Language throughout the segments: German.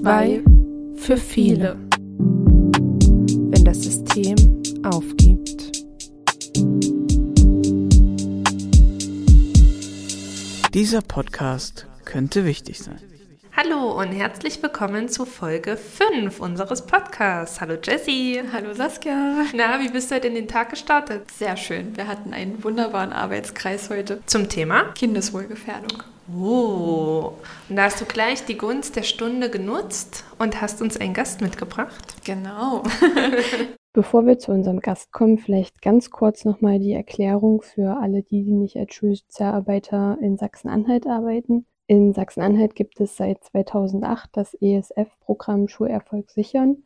Zwei für viele. Wenn das System aufgibt. Dieser Podcast könnte wichtig sein. Und herzlich willkommen zu Folge 5 unseres Podcasts. Hallo Jessie. Hallo Saskia. Na, wie bist du heute in den Tag gestartet? Sehr schön. Wir hatten einen wunderbaren Arbeitskreis heute. Zum Thema? Kindeswohlgefährdung. Oh, und da hast du gleich die Gunst der Stunde genutzt und hast uns einen Gast mitgebracht. Genau. Bevor wir zu unserem Gast kommen, vielleicht ganz kurz nochmal die Erklärung für alle die, die nicht als Schulsozialarbeiter in Sachsen-Anhalt arbeiten. In Sachsen-Anhalt gibt es seit 2008 das ESF-Programm Schulerfolg sichern.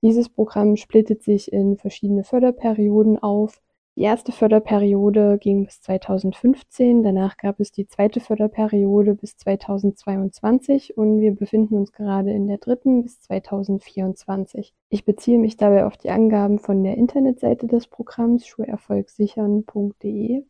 Dieses Programm splittet sich in verschiedene Förderperioden auf die erste Förderperiode ging bis 2015, danach gab es die zweite Förderperiode bis 2022 und wir befinden uns gerade in der dritten bis 2024. Ich beziehe mich dabei auf die Angaben von der Internetseite des Programms schulerfolgsichern.de.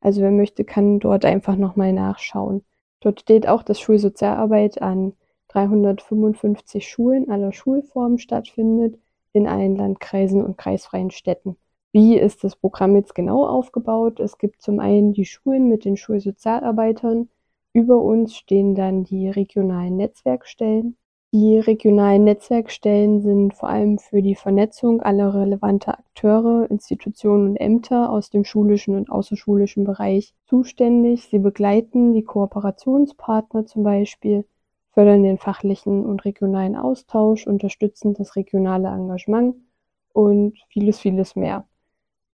Also wer möchte, kann dort einfach nochmal nachschauen. Dort steht auch, dass Schulsozialarbeit an 355 Schulen aller Schulformen stattfindet, in allen Landkreisen und kreisfreien Städten. Wie ist das Programm jetzt genau aufgebaut? Es gibt zum einen die Schulen mit den Schulsozialarbeitern. Über uns stehen dann die regionalen Netzwerkstellen. Die regionalen Netzwerkstellen sind vor allem für die Vernetzung aller relevanter Akteure, Institutionen und Ämter aus dem schulischen und außerschulischen Bereich zuständig. Sie begleiten die Kooperationspartner zum Beispiel, fördern den fachlichen und regionalen Austausch, unterstützen das regionale Engagement und vieles, vieles mehr.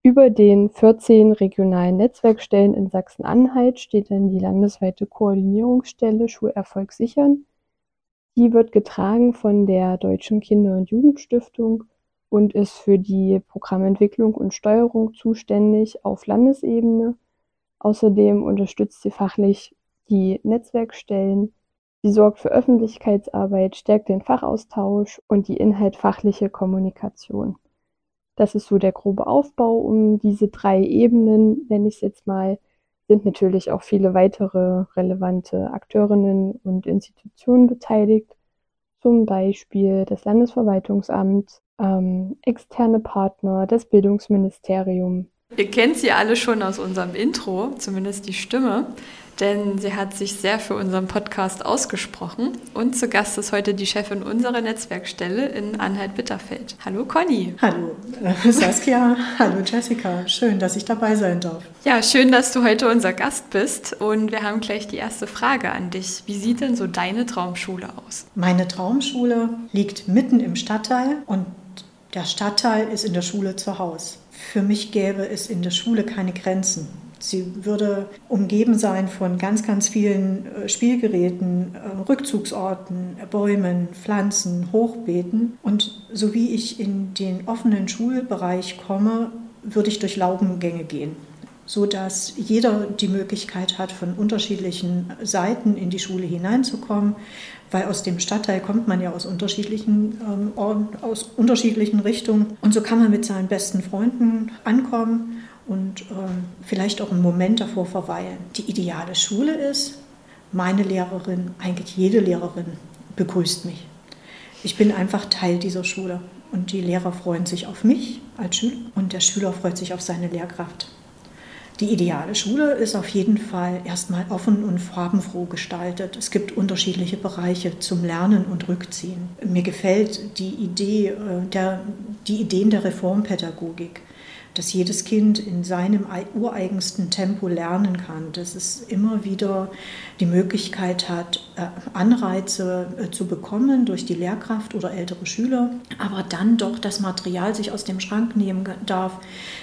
Über den 14 regionalen Netzwerkstellen in Sachsen-Anhalt steht dann die landesweite Koordinierungsstelle Schulerfolg sichern. Die wird getragen von der Deutschen Kinder- und Jugendstiftung und ist für die Programmentwicklung und Steuerung zuständig auf Landesebene. Außerdem unterstützt sie fachlich die Netzwerkstellen. Sie sorgt für Öffentlichkeitsarbeit, stärkt den Fachaustausch und die inhaltfachliche Kommunikation. Das ist so der grobe Aufbau um diese drei Ebenen, nenne ich es jetzt mal, sind natürlich auch viele weitere relevante Akteurinnen und Institutionen beteiligt, zum Beispiel das Landesverwaltungsamt, ähm, externe Partner, das Bildungsministerium. Ihr kennt sie alle schon aus unserem Intro, zumindest die Stimme denn sie hat sich sehr für unseren Podcast ausgesprochen. Und zu Gast ist heute die Chefin unserer Netzwerkstelle in Anhalt-Bitterfeld. Hallo Conny. Hallo äh, Saskia, hallo Jessica. Schön, dass ich dabei sein darf. Ja, schön, dass du heute unser Gast bist. Und wir haben gleich die erste Frage an dich. Wie sieht denn so deine Traumschule aus? Meine Traumschule liegt mitten im Stadtteil und der Stadtteil ist in der Schule zu Hause. Für mich gäbe es in der Schule keine Grenzen. Sie würde umgeben sein von ganz, ganz vielen äh, Spielgeräten, äh, Rückzugsorten, Bäumen, Pflanzen, Hochbeeten. Und so wie ich in den offenen Schulbereich komme, würde ich durch Laubengänge gehen so dass jeder die Möglichkeit hat, von unterschiedlichen Seiten in die Schule hineinzukommen, weil aus dem Stadtteil kommt man ja aus unterschiedlichen, ähm, aus unterschiedlichen Richtungen. Und so kann man mit seinen besten Freunden ankommen und ähm, vielleicht auch einen Moment davor verweilen. Die ideale Schule ist, meine Lehrerin, eigentlich jede Lehrerin begrüßt mich. Ich bin einfach Teil dieser Schule und die Lehrer freuen sich auf mich als Schüler und der Schüler freut sich auf seine Lehrkraft. Die ideale Schule ist auf jeden Fall erstmal offen und farbenfroh gestaltet. Es gibt unterschiedliche Bereiche zum Lernen und Rückziehen. Mir gefällt die Idee äh, der, die Ideen der Reformpädagogik dass jedes Kind in seinem ureigensten Tempo lernen kann, dass es immer wieder die Möglichkeit hat, äh, Anreize äh, zu bekommen durch die Lehrkraft oder ältere Schüler, aber dann doch das Material sich aus dem Schrank nehmen darf,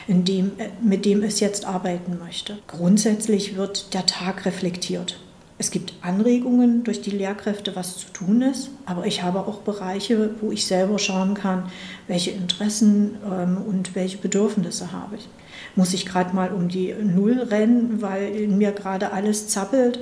dem, äh, mit dem es jetzt arbeiten möchte. Grundsätzlich wird der Tag reflektiert. Es gibt Anregungen durch die Lehrkräfte, was zu tun ist, aber ich habe auch Bereiche, wo ich selber schauen kann, welche Interessen ähm, und welche Bedürfnisse habe ich. Muss ich gerade mal um die Null rennen, weil in mir gerade alles zappelt?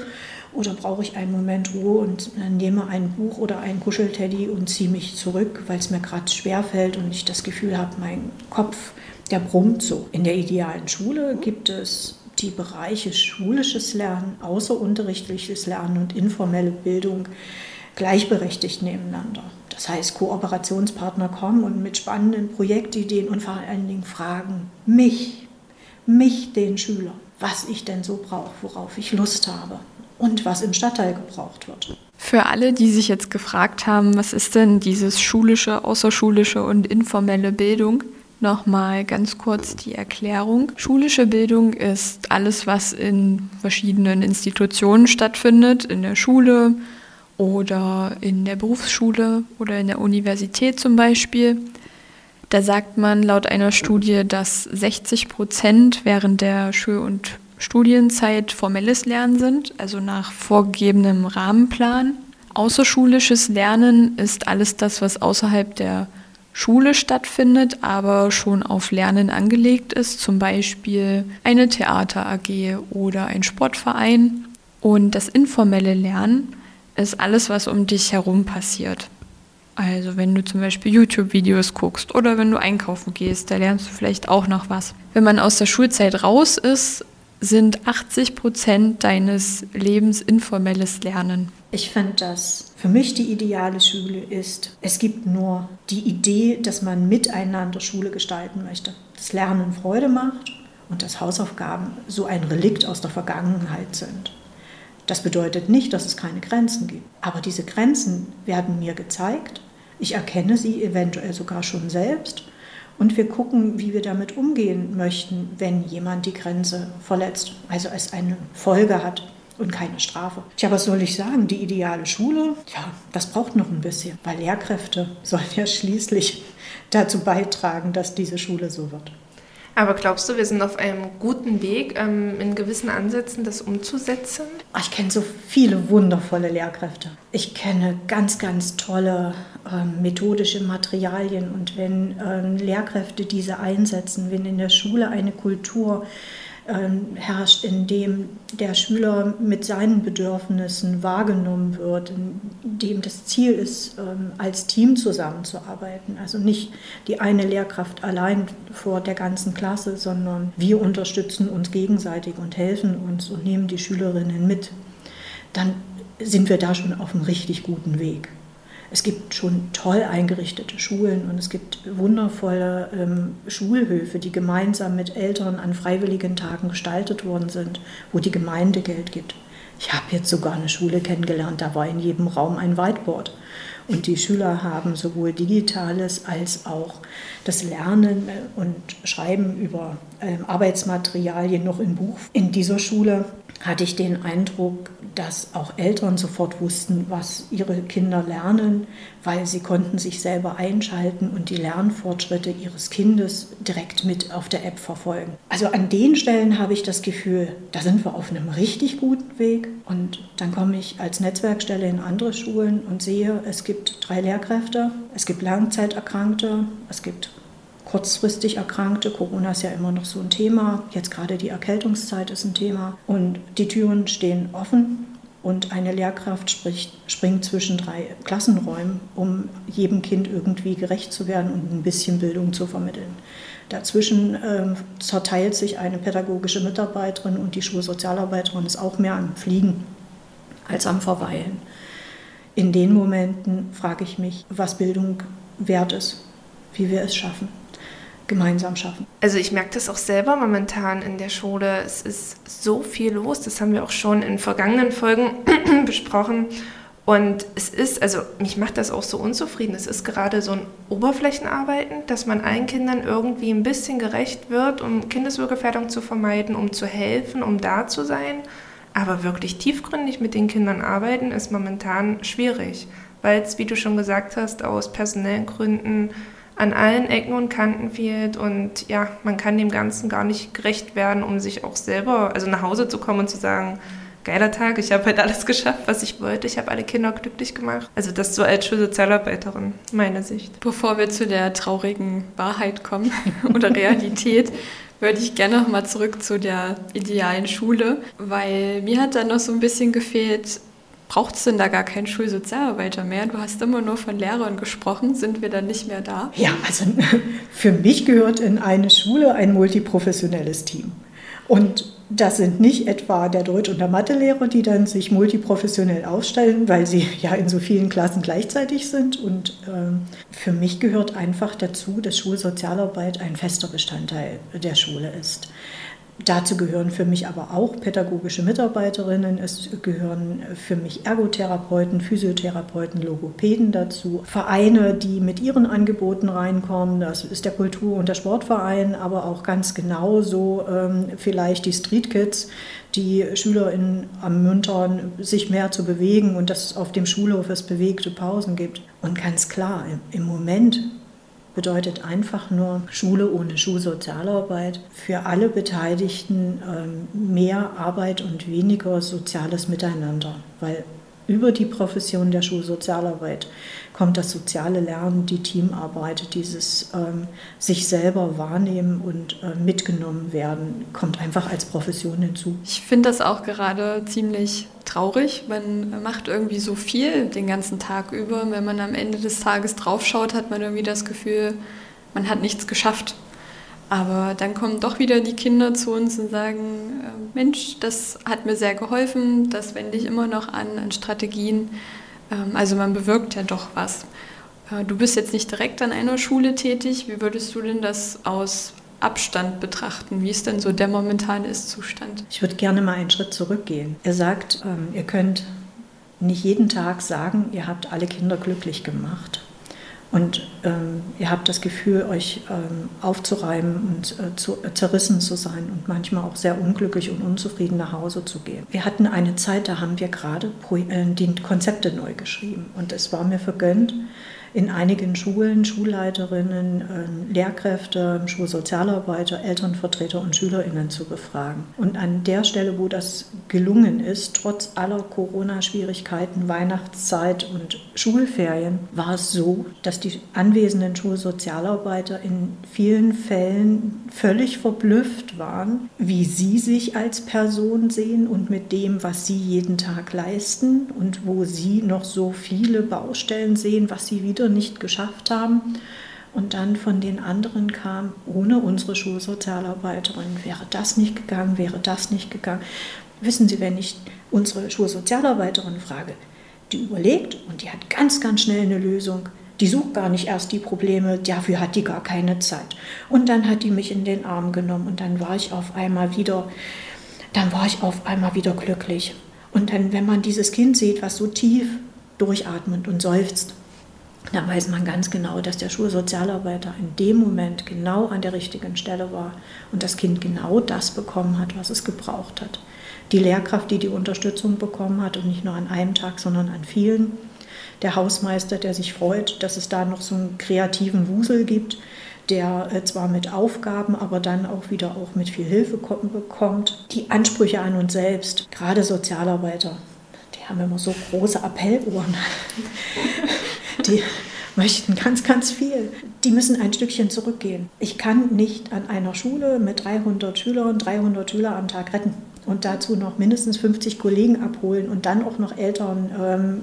Oder brauche ich einen Moment Ruhe und nehme ein Buch oder einen Kuschelteddy und ziehe mich zurück, weil es mir gerade schwerfällt und ich das Gefühl habe, mein Kopf, der brummt so. In der idealen Schule gibt es die Bereiche schulisches Lernen, außerunterrichtliches Lernen und informelle Bildung gleichberechtigt nebeneinander. Das heißt, Kooperationspartner kommen und mit spannenden Projektideen und vor allen Dingen fragen mich, mich, den Schüler, was ich denn so brauche, worauf ich Lust habe und was im Stadtteil gebraucht wird. Für alle, die sich jetzt gefragt haben, was ist denn dieses schulische, außerschulische und informelle Bildung? Nochmal ganz kurz die Erklärung. Schulische Bildung ist alles, was in verschiedenen Institutionen stattfindet, in der Schule oder in der Berufsschule oder in der Universität zum Beispiel. Da sagt man laut einer Studie, dass 60 Prozent während der Schul- und Studienzeit formelles Lernen sind, also nach vorgegebenem Rahmenplan. Außerschulisches Lernen ist alles das, was außerhalb der Schule stattfindet, aber schon auf Lernen angelegt ist, zum Beispiel eine Theater AG oder ein Sportverein. Und das informelle Lernen ist alles, was um dich herum passiert. Also wenn du zum Beispiel YouTube-Videos guckst oder wenn du einkaufen gehst, da lernst du vielleicht auch noch was. Wenn man aus der Schulzeit raus ist, sind 80 Prozent deines Lebens informelles Lernen. Ich finde, dass für mich die ideale Schule ist, es gibt nur die Idee, dass man miteinander Schule gestalten möchte. Das Lernen Freude macht und dass Hausaufgaben so ein Relikt aus der Vergangenheit sind. Das bedeutet nicht, dass es keine Grenzen gibt. Aber diese Grenzen werden mir gezeigt. Ich erkenne sie eventuell sogar schon selbst und wir gucken, wie wir damit umgehen möchten, wenn jemand die Grenze verletzt, also es eine Folge hat und keine Strafe. Tja, was soll ich sagen? Die ideale Schule, ja, das braucht noch ein bisschen, weil Lehrkräfte sollen ja schließlich dazu beitragen, dass diese Schule so wird. Aber glaubst du, wir sind auf einem guten Weg, ähm, in gewissen Ansätzen das umzusetzen? Ich kenne so viele wundervolle Lehrkräfte. Ich kenne ganz, ganz tolle äh, methodische Materialien. Und wenn äh, Lehrkräfte diese einsetzen, wenn in der Schule eine Kultur ähm, herrscht, in dem der Schüler mit seinen Bedürfnissen wahrgenommen wird, in dem das Ziel ist, ähm, als Team zusammenzuarbeiten. Also nicht die eine Lehrkraft allein vor der ganzen Klasse, sondern wir unterstützen uns gegenseitig und helfen uns und nehmen die Schülerinnen mit. Dann sind wir da schon auf einem richtig guten Weg. Es gibt schon toll eingerichtete Schulen und es gibt wundervolle ähm, Schulhöfe, die gemeinsam mit Eltern an freiwilligen Tagen gestaltet worden sind, wo die Gemeinde Geld gibt. Ich habe jetzt sogar eine Schule kennengelernt, da war in jedem Raum ein Whiteboard. Und die Schüler haben sowohl digitales als auch das Lernen äh, und Schreiben über ähm, Arbeitsmaterialien noch im Buch. In dieser Schule hatte ich den Eindruck, dass auch Eltern sofort wussten, was ihre Kinder lernen, weil sie konnten sich selber einschalten und die Lernfortschritte ihres Kindes direkt mit auf der App verfolgen. Also an den Stellen habe ich das Gefühl, da sind wir auf einem richtig guten Weg. Und dann komme ich als Netzwerkstelle in andere Schulen und sehe, es gibt drei Lehrkräfte, es gibt Langzeiterkrankte, es gibt kurzfristig Erkrankte. Corona ist ja immer noch so ein Thema. Jetzt gerade die Erkältungszeit ist ein Thema. Und die Türen stehen offen und eine Lehrkraft spricht, springt zwischen drei Klassenräumen, um jedem Kind irgendwie gerecht zu werden und ein bisschen Bildung zu vermitteln. Dazwischen ähm, zerteilt sich eine pädagogische Mitarbeiterin und die Schulsozialarbeiterin ist auch mehr am Fliegen als am Verweilen. In den Momenten frage ich mich, was Bildung wert ist, wie wir es schaffen gemeinsam schaffen. Also ich merke das auch selber momentan in der Schule. Es ist so viel los, das haben wir auch schon in vergangenen Folgen besprochen. Und es ist, also mich macht das auch so unzufrieden. Es ist gerade so ein Oberflächenarbeiten, dass man allen Kindern irgendwie ein bisschen gerecht wird, um Kindeswohlgefährdung zu vermeiden, um zu helfen, um da zu sein. Aber wirklich tiefgründig mit den Kindern arbeiten ist momentan schwierig, weil es, wie du schon gesagt hast, aus personellen Gründen an allen Ecken und Kanten fehlt und ja, man kann dem Ganzen gar nicht gerecht werden, um sich auch selber, also nach Hause zu kommen und zu sagen, geiler Tag, ich habe halt alles geschafft, was ich wollte, ich habe alle Kinder glücklich gemacht. Also das so als Schulsozialarbeiterin, meine Sicht. Bevor wir zu der traurigen Wahrheit kommen oder Realität, würde ich gerne noch mal zurück zu der idealen Schule, weil mir hat da noch so ein bisschen gefehlt, braucht es denn da gar keinen Schulsozialarbeiter mehr? Du hast immer nur von Lehrern gesprochen. Sind wir dann nicht mehr da? Ja, also für mich gehört in eine Schule ein multiprofessionelles Team. Und das sind nicht etwa der Deutsch- und der Mathelehrer, die dann sich multiprofessionell aufstellen, weil sie ja in so vielen Klassen gleichzeitig sind. Und äh, für mich gehört einfach dazu, dass Schulsozialarbeit ein fester Bestandteil der Schule ist. Dazu gehören für mich aber auch pädagogische Mitarbeiterinnen, es gehören für mich Ergotherapeuten, Physiotherapeuten, Logopäden dazu, Vereine, die mit ihren Angeboten reinkommen, das ist der Kultur- und der Sportverein, aber auch ganz genauso ähm, vielleicht die Street Kids, die SchülerInnen ermuntern, sich mehr zu bewegen und dass es auf dem Schulhof es bewegte Pausen gibt. Und ganz klar, im Moment bedeutet einfach nur Schule ohne Schulsozialarbeit. Für alle Beteiligten ähm, mehr Arbeit und weniger soziales Miteinander, weil über die Profession der Schulsozialarbeit kommt das soziale Lernen, die Teamarbeit, dieses ähm, sich selber wahrnehmen und äh, mitgenommen werden, kommt einfach als Profession hinzu. Ich finde das auch gerade ziemlich traurig. Man macht irgendwie so viel den ganzen Tag über. Wenn man am Ende des Tages draufschaut, hat man irgendwie das Gefühl, man hat nichts geschafft. Aber dann kommen doch wieder die Kinder zu uns und sagen, äh, Mensch, das hat mir sehr geholfen, das wende ich immer noch an, an Strategien. Ähm, also man bewirkt ja doch was. Äh, du bist jetzt nicht direkt an einer Schule tätig. Wie würdest du denn das aus Abstand betrachten? Wie ist denn so der momentane Ist-Zustand? Ich würde gerne mal einen Schritt zurückgehen. Er sagt, ähm, ihr könnt nicht jeden Tag sagen, ihr habt alle Kinder glücklich gemacht. Und ähm, ihr habt das Gefühl, euch ähm, aufzureiben und äh, zu, äh, zerrissen zu sein und manchmal auch sehr unglücklich und unzufrieden nach Hause zu gehen. Wir hatten eine Zeit, da haben wir gerade äh, die Konzepte neu geschrieben. Und es war mir vergönnt, in einigen Schulen Schulleiterinnen, ähm, Lehrkräfte, Schulsozialarbeiter, Elternvertreter und Schülerinnen zu befragen. Und an der Stelle, wo das gelungen ist, trotz aller Corona-Schwierigkeiten, Weihnachtszeit und Schulferien, war es so, dass die anwesenden Schulsozialarbeiter in vielen Fällen völlig verblüfft waren, wie sie sich als Person sehen und mit dem, was sie jeden Tag leisten und wo sie noch so viele Baustellen sehen, was sie wieder Schritte nicht geschafft haben. Und dann von den anderen kam, ohne unsere Schulsozialarbeiterin wäre das nicht gegangen, wäre das nicht gegangen. Wissen Sie, wenn ich unsere Schulsozialarbeiterin frage, die überlegt und die hat ganz, ganz schnell eine Lösung. Die sucht gar nicht erst die Probleme, dafür hat die gar keine Zeit. Und dann hat die mich in den Arm genommen und dann war ich auf einmal wieder, dann war ich auf einmal wieder glücklich. Und dann, wenn man dieses Kind sieht, was so tief durchatmet und seufzt da weiß man ganz genau, dass der Schulsozialarbeiter in dem Moment genau an der richtigen Stelle war und das Kind genau das bekommen hat, was es gebraucht hat. Die Lehrkraft, die die Unterstützung bekommen hat und nicht nur an einem Tag, sondern an vielen. Der Hausmeister, der sich freut, dass es da noch so einen kreativen Wusel gibt, der äh, zwar mit Aufgaben, aber dann auch wieder auch mit viel Hilfe bekommt. Die Ansprüche an uns selbst, gerade Sozialarbeiter, haben immer so große Appellohren. Die möchten ganz, ganz viel. Die müssen ein Stückchen zurückgehen. Ich kann nicht an einer Schule mit 300 Schülern 300 Schüler am Tag retten und dazu noch mindestens 50 Kollegen abholen und dann auch noch Eltern ähm,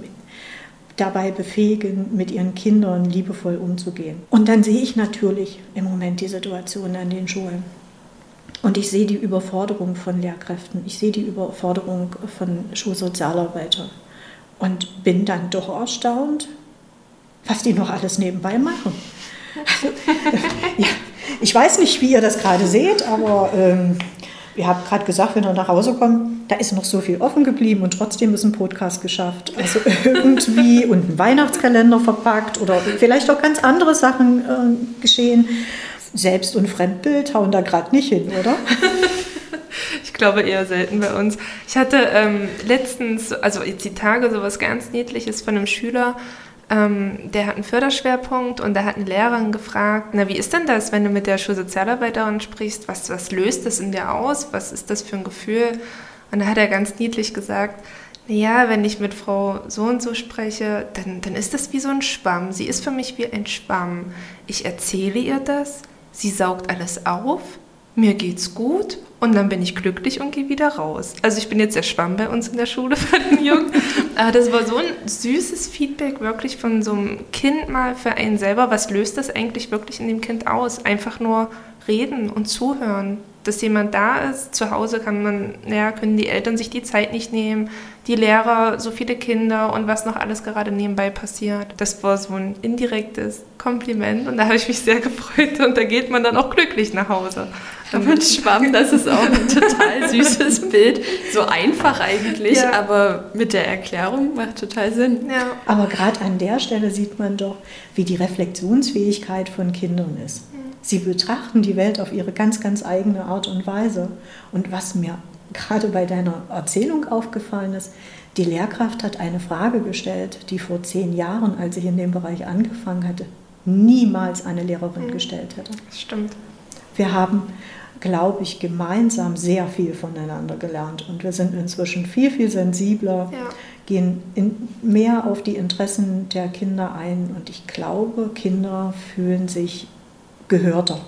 dabei befähigen, mit ihren Kindern liebevoll umzugehen. Und dann sehe ich natürlich im Moment die Situation an den Schulen. Und ich sehe die Überforderung von Lehrkräften, ich sehe die Überforderung von Schulsozialarbeitern und bin dann doch erstaunt, was die noch alles nebenbei machen. Also, ja, ich weiß nicht, wie ihr das gerade seht, aber ähm, ihr habt gerade gesagt, wenn ihr nach Hause kommt, da ist noch so viel offen geblieben und trotzdem ist ein Podcast geschafft. Also irgendwie und ein Weihnachtskalender verpackt oder vielleicht auch ganz andere Sachen äh, geschehen. Selbst- und Fremdbild hauen da gerade nicht hin, oder? Ich glaube eher selten bei uns. Ich hatte ähm, letztens, also jetzt die Tage, so was ganz Niedliches von einem Schüler, ähm, der hat einen Förderschwerpunkt und da hat eine Lehrerin gefragt, na wie ist denn das, wenn du mit der Schulsozialarbeiterin sprichst, was, was löst das in dir aus, was ist das für ein Gefühl? Und da hat er ganz niedlich gesagt, naja, wenn ich mit Frau so und so spreche, dann, dann ist das wie so ein Schwamm. Sie ist für mich wie ein Schwamm. Ich erzähle ihr das, sie saugt alles auf, mir geht's gut und dann bin ich glücklich und gehe wieder raus. Also ich bin jetzt der Schwamm bei uns in der Schule von den Jungs. Aber das war so ein süßes Feedback wirklich von so einem Kind mal für einen selber. Was löst das eigentlich wirklich in dem Kind aus? Einfach nur reden und zuhören. dass jemand da ist. Zu Hause kann man, ja, können die Eltern sich die Zeit nicht nehmen, die Lehrer, so viele Kinder und was noch alles gerade nebenbei passiert. Das war so ein indirektes Kompliment und da habe ich mich sehr gefreut und da geht man dann auch glücklich nach Hause. Ein Schwamm, das ist auch ein total süßes Bild. So einfach eigentlich, ja. aber mit der Erklärung macht total Sinn. Ja. Aber gerade an der Stelle sieht man doch, wie die Reflexionsfähigkeit von Kindern ist. Sie betrachten die Welt auf ihre ganz, ganz eigene Art und Weise. Und was mir gerade bei deiner Erzählung aufgefallen ist, die Lehrkraft hat eine Frage gestellt, die vor zehn Jahren, als ich in dem Bereich angefangen hatte, niemals eine Lehrerin mhm. gestellt hätte. Das stimmt. Wir haben, glaube ich, gemeinsam sehr viel voneinander gelernt und wir sind inzwischen viel, viel sensibler, ja. gehen mehr auf die Interessen der Kinder ein und ich glaube, Kinder fühlen sich gehörter.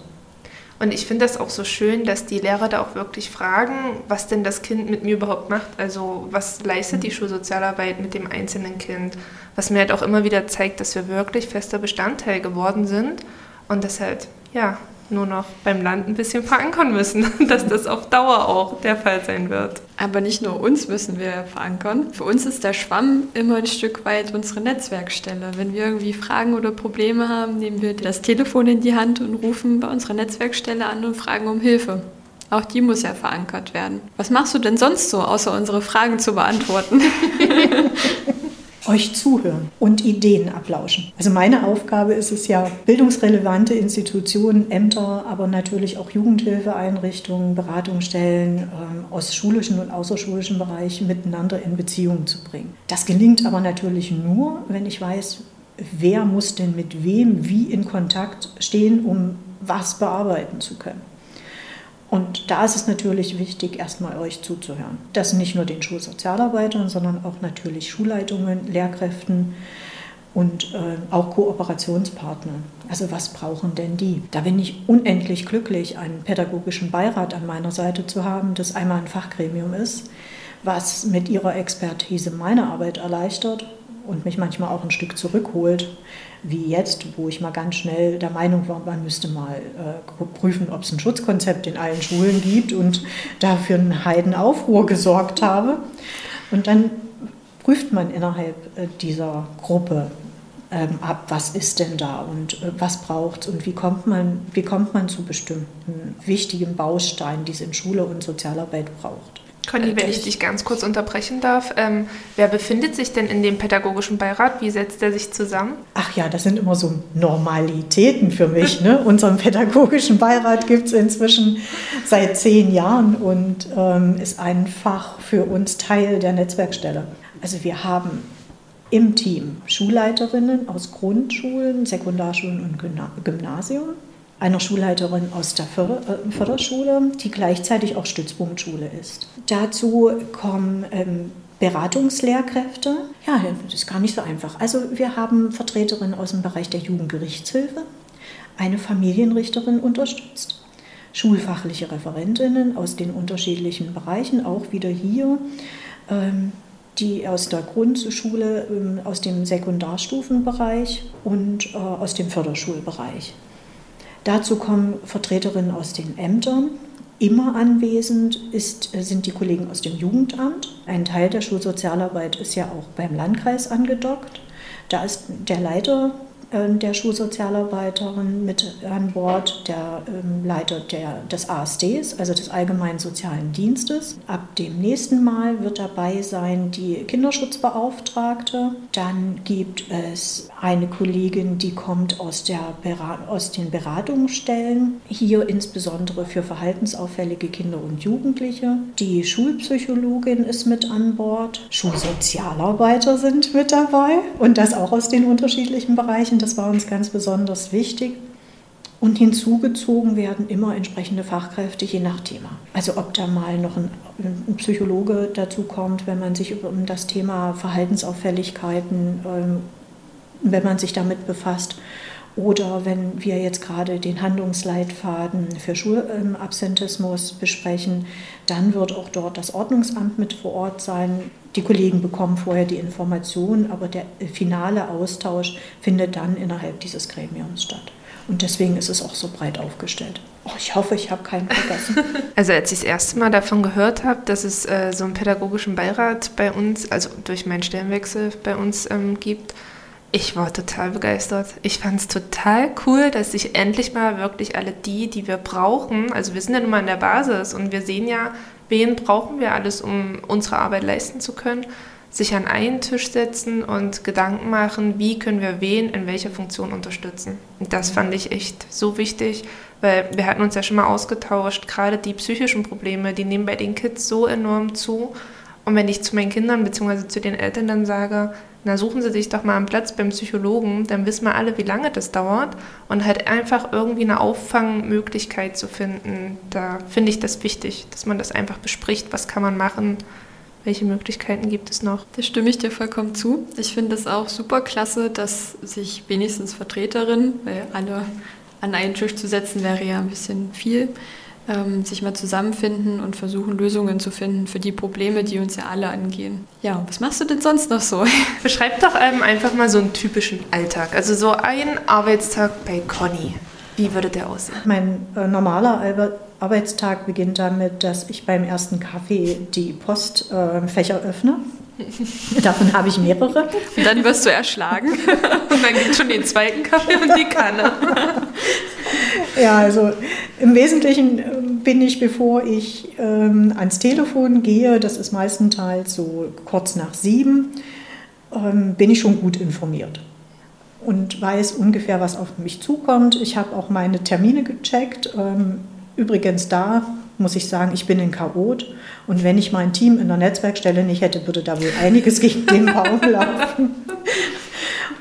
Und ich finde das auch so schön, dass die Lehrer da auch wirklich fragen, was denn das Kind mit mir überhaupt macht. Also was leistet die Schulsozialarbeit mit dem einzelnen Kind? Was mir halt auch immer wieder zeigt, dass wir wirklich fester Bestandteil geworden sind und das halt, ja, nur noch beim Land ein bisschen verankern müssen, dass das auf Dauer auch der Fall sein wird. Aber nicht nur uns müssen wir verankern. Für uns ist der Schwamm immer ein Stück weit unsere Netzwerkstelle. Wenn wir irgendwie Fragen oder Probleme haben, nehmen wir das Telefon in die Hand und rufen bei unserer Netzwerkstelle an und fragen um Hilfe. Auch die muss ja verankert werden. Was machst du denn sonst so, außer unsere Fragen zu beantworten? euch zuhören und Ideen ablauschen. Also meine Aufgabe ist es ja, bildungsrelevante Institutionen, Ämter, aber natürlich auch Jugendhilfeeinrichtungen, Beratungsstellen ähm, aus schulischen und außerschulischen Bereichen miteinander in Beziehung zu bringen. Das gelingt aber natürlich nur, wenn ich weiß, wer muss denn mit wem wie in Kontakt stehen, um was bearbeiten zu können. Und da ist es natürlich wichtig, erstmal euch zuzuhören. Das nicht nur den Schulsozialarbeitern, sondern auch natürlich Schulleitungen, Lehrkräften und äh, auch Kooperationspartnern. Also was brauchen denn die? Da bin ich unendlich glücklich, einen pädagogischen Beirat an meiner Seite zu haben, das einmal ein Fachgremium ist, was mit ihrer Expertise meine Arbeit erleichtert und mich manchmal auch ein Stück zurückholt, wie jetzt, wo ich mal ganz schnell der Meinung war, man müsste mal äh, prüfen, ob es ein Schutzkonzept in allen Schulen gibt und dafür einen Heidenaufruhr gesorgt habe. Und dann prüft man innerhalb äh, dieser Gruppe ähm, ab, was ist denn da und äh, was braucht es und wie kommt, man, wie kommt man zu bestimmten wichtigen Bausteinen, die es in Schule und Sozialarbeit braucht. Conny, wenn ich dich ganz kurz unterbrechen darf, ähm, wer befindet sich denn in dem pädagogischen Beirat? Wie setzt er sich zusammen? Ach ja, das sind immer so Normalitäten für mich. Ne? Unseren pädagogischen Beirat gibt es inzwischen seit zehn Jahren und ähm, ist einfach für uns Teil der Netzwerkstelle. Also wir haben im Team Schulleiterinnen aus Grundschulen, Sekundarschulen und Gymnasium einer Schulleiterin aus der äh, Förderschule, die gleichzeitig auch Stützpunktschule ist. Dazu kommen ähm, Beratungslehrkräfte. Ja, das ist gar nicht so einfach. Also wir haben Vertreterinnen aus dem Bereich der Jugendgerichtshilfe, eine Familienrichterin unterstützt, schulfachliche Referentinnen aus den unterschiedlichen Bereichen, auch wieder hier. Ähm, die aus der Grundschule, ähm, aus dem Sekundarstufenbereich und äh, aus dem Förderschulbereich. Dazu kommen Vertreterinnen aus den Ämtern. Immer anwesend ist, sind die Kollegen aus dem Jugendamt. Ein Teil der Schulsozialarbeit ist ja auch beim Landkreis angedockt. Da ist der Leiter der Schulsozialarbeiterin mit an Bord, der ähm, Leiter der, des ASDs, also des Allgemeinen Sozialen Dienstes. Ab dem nächsten Mal wird dabei sein die Kinderschutzbeauftragte. Dann gibt es eine Kollegin, die kommt aus, der, aus den Beratungsstellen, hier insbesondere für verhaltensauffällige Kinder und Jugendliche. Die Schulpsychologin ist mit an Bord. Schulsozialarbeiter sind mit dabei und das auch aus den unterschiedlichen Bereichen das war uns ganz besonders wichtig. Und hinzugezogen werden immer entsprechende Fachkräfte je nach Thema. Also ob da mal noch ein, ein Psychologe dazu kommt, wenn man sich um das Thema Verhaltensauffälligkeiten, ähm, wenn man sich damit befasst. Oder wenn wir jetzt gerade den Handlungsleitfaden für Schulabsentismus besprechen, dann wird auch dort das Ordnungsamt mit vor Ort sein. Die Kollegen bekommen vorher die Informationen, aber der finale Austausch findet dann innerhalb dieses Gremiums statt. Und deswegen ist es auch so breit aufgestellt. Oh, ich hoffe, ich habe keinen vergessen. Also als ich das erste Mal davon gehört habe, dass es äh, so einen pädagogischen Beirat bei uns, also durch meinen Stellenwechsel bei uns ähm, gibt, ich war total begeistert. Ich fand es total cool, dass sich endlich mal wirklich alle die, die wir brauchen, also wir sind ja nun mal in der Basis und wir sehen ja, wen brauchen wir alles, um unsere Arbeit leisten zu können, sich an einen Tisch setzen und Gedanken machen, wie können wir wen in welcher Funktion unterstützen. Und das fand ich echt so wichtig, weil wir hatten uns ja schon mal ausgetauscht, gerade die psychischen Probleme, die nehmen bei den Kids so enorm zu. Und wenn ich zu meinen Kindern bzw. zu den Eltern dann sage, na suchen Sie sich doch mal einen Platz beim Psychologen, dann wissen wir alle, wie lange das dauert und halt einfach irgendwie eine Auffangmöglichkeit zu finden. Da finde ich das wichtig, dass man das einfach bespricht, was kann man machen, welche Möglichkeiten gibt es noch? Da stimme ich dir vollkommen zu. Ich finde es auch super klasse, dass sich wenigstens Vertreterinnen, weil alle an einen Tisch zu setzen wäre ja ein bisschen viel, ähm, sich mal zusammenfinden und versuchen, Lösungen zu finden für die Probleme, die uns ja alle angehen. Ja, was machst du denn sonst noch so? Beschreib doch ähm, einfach mal so einen typischen Alltag. Also so ein Arbeitstag bei Conny. Wie würde der aussehen? Mein äh, normaler Arbeitstag beginnt damit, dass ich beim ersten Kaffee die Postfächer äh, öffne. Davon habe ich mehrere. Und dann wirst du erschlagen. Und dann gibt es schon den zweiten Kaffee und die Kanne. Ja, also im Wesentlichen äh, bin ich, bevor ich ähm, ans Telefon gehe, das ist meistenteils so kurz nach sieben, ähm, bin ich schon gut informiert und weiß ungefähr, was auf mich zukommt. Ich habe auch meine Termine gecheckt. Ähm, übrigens da muss ich sagen, ich bin ein Chaot. Und wenn ich mein Team in der Netzwerkstelle nicht hätte, würde da wohl einiges gegen den Baum laufen.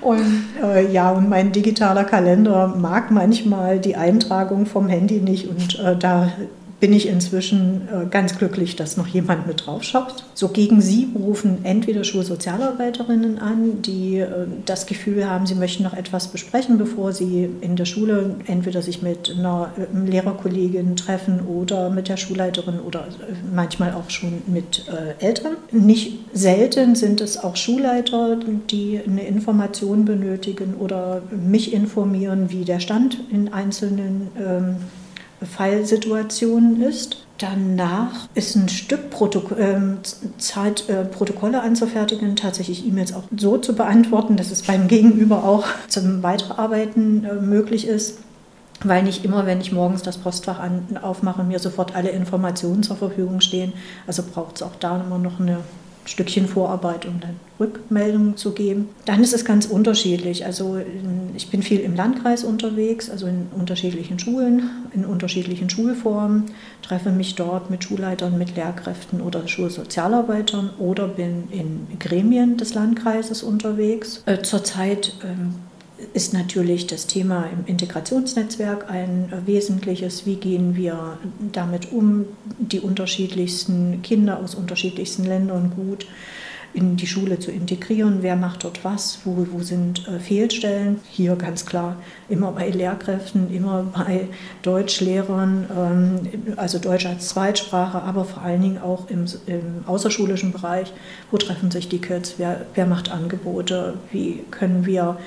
Und äh, ja, und mein digitaler Kalender mag manchmal die Eintragung vom Handy nicht und äh, da bin ich inzwischen äh, ganz glücklich, dass noch jemand mit drauf schaut. So gegen Sie rufen entweder Schulsozialarbeiterinnen an, die äh, das Gefühl haben, sie möchten noch etwas besprechen, bevor sie in der Schule entweder sich mit einer äh, Lehrerkollegin treffen oder mit der Schulleiterin oder manchmal auch schon mit Eltern. Nicht selten sind es auch Schulleiter, die eine Information benötigen oder mich informieren, wie der Stand in einzelnen ähm, Fallsituationen ist. Danach ist ein Stück Protok äh, Zeit, äh, Protokolle anzufertigen, tatsächlich E-Mails auch so zu beantworten, dass es beim Gegenüber auch zum Weiterarbeiten äh, möglich ist. Weil nicht immer, wenn ich morgens das Postfach an, aufmache, mir sofort alle Informationen zur Verfügung stehen. Also braucht es auch da immer noch eine Stückchen Vorarbeit, um dann Rückmeldungen zu geben. Dann ist es ganz unterschiedlich. Also ich bin viel im Landkreis unterwegs, also in unterschiedlichen Schulen, in unterschiedlichen Schulformen, treffe mich dort mit Schulleitern, mit Lehrkräften oder Schulsozialarbeitern oder bin in Gremien des Landkreises unterwegs. Äh, zurzeit ähm, ist natürlich das Thema im Integrationsnetzwerk ein wesentliches. Wie gehen wir damit um, die unterschiedlichsten Kinder aus unterschiedlichsten Ländern gut in die Schule zu integrieren? Wer macht dort was? Wo, wo sind äh, Fehlstellen? Hier ganz klar immer bei Lehrkräften, immer bei Deutschlehrern, ähm, also Deutsch als Zweitsprache, aber vor allen Dingen auch im, im außerschulischen Bereich. Wo treffen sich die Kids? Wer, wer macht Angebote? Wie können wir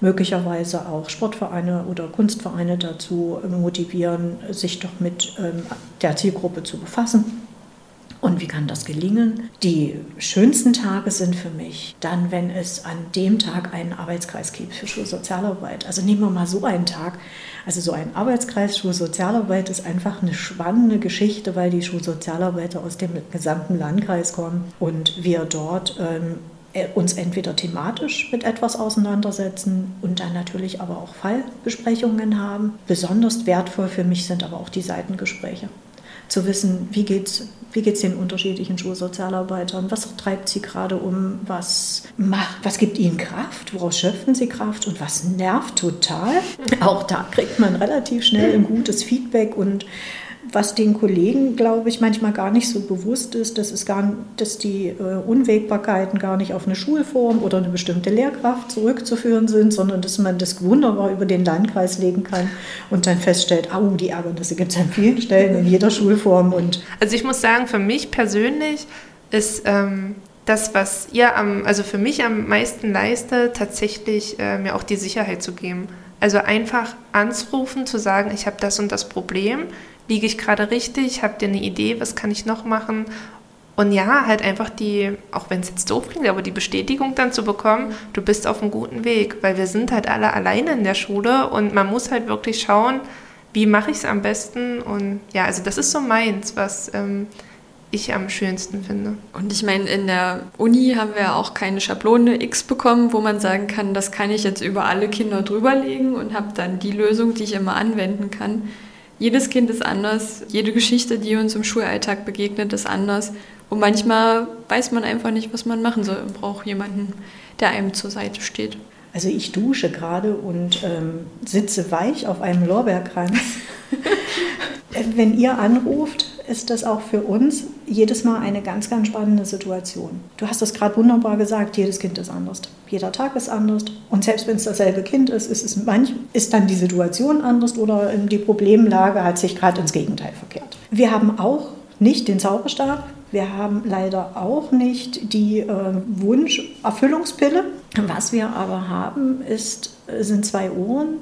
möglicherweise auch Sportvereine oder Kunstvereine dazu motivieren, sich doch mit ähm, der Zielgruppe zu befassen. Und wie kann das gelingen? Die schönsten Tage sind für mich dann, wenn es an dem Tag einen Arbeitskreis gibt für Schulsozialarbeit. Also nehmen wir mal so einen Tag. Also so ein Arbeitskreis Schulsozialarbeit ist einfach eine spannende Geschichte, weil die Schulsozialarbeiter aus dem gesamten Landkreis kommen und wir dort ähm, äh, uns entweder thematisch mit etwas auseinandersetzen und dann natürlich aber auch Fallbesprechungen haben. Besonders wertvoll für mich sind aber auch die Seitengespräche. Zu wissen, wie geht es wie geht's den unterschiedlichen Schulsozialarbeitern, was treibt sie gerade um, was, macht, was gibt ihnen Kraft, woraus schöpfen sie Kraft? Und was nervt total. Auch da kriegt man relativ schnell ein gutes Feedback und was den Kollegen, glaube ich, manchmal gar nicht so bewusst ist, dass, es gar, dass die äh, Unwägbarkeiten gar nicht auf eine Schulform oder eine bestimmte Lehrkraft zurückzuführen sind, sondern dass man das wunderbar über den Landkreis legen kann und dann feststellt, au, die Ärgernisse gibt es an vielen Stellen in jeder Schulform. Und also ich muss sagen, für mich persönlich ist ähm, das, was ihr am, also für mich am meisten leistet, tatsächlich äh, mir auch die Sicherheit zu geben Also einfach anzurufen, zu sagen, ich habe das und das Problem, liege ich gerade richtig, habt ihr eine Idee, was kann ich noch machen? Und ja, halt einfach die, auch wenn es jetzt doof klingt, aber die Bestätigung dann zu bekommen, du bist auf einem guten Weg, weil wir sind halt alle alleine in der Schule und man muss halt wirklich schauen, wie mache ich es am besten und ja, also das ist so meins, was ähm, ich am schönsten finde. Und ich meine, in der Uni haben wir ja auch keine Schablone X bekommen, wo man sagen kann, das kann ich jetzt über alle Kinder drüberlegen und habe dann die Lösung, die ich immer anwenden kann. Jedes Kind ist anders, jede Geschichte, die uns im Schulalltag begegnet, ist anders. Und manchmal weiß man einfach nicht, was man machen soll und braucht jemanden, der einem zur Seite steht. Also ich dusche gerade und ähm, sitze weich auf einem Lorbeerkranz. Wenn ihr anruft, ist das auch für uns jedes Mal eine ganz, ganz spannende Situation. Du hast das gerade wunderbar gesagt, jedes Kind ist anders. Jeder Tag ist anders. Und selbst wenn es dasselbe Kind ist, ist, es manch, ist dann die Situation anders oder die Problemlage hat sich gerade ins Gegenteil verkehrt. Wir haben auch nicht den Zauberstab. Wir haben leider auch nicht die äh, Wunscherfüllungspille. Was wir aber haben, ist, sind zwei Ohren,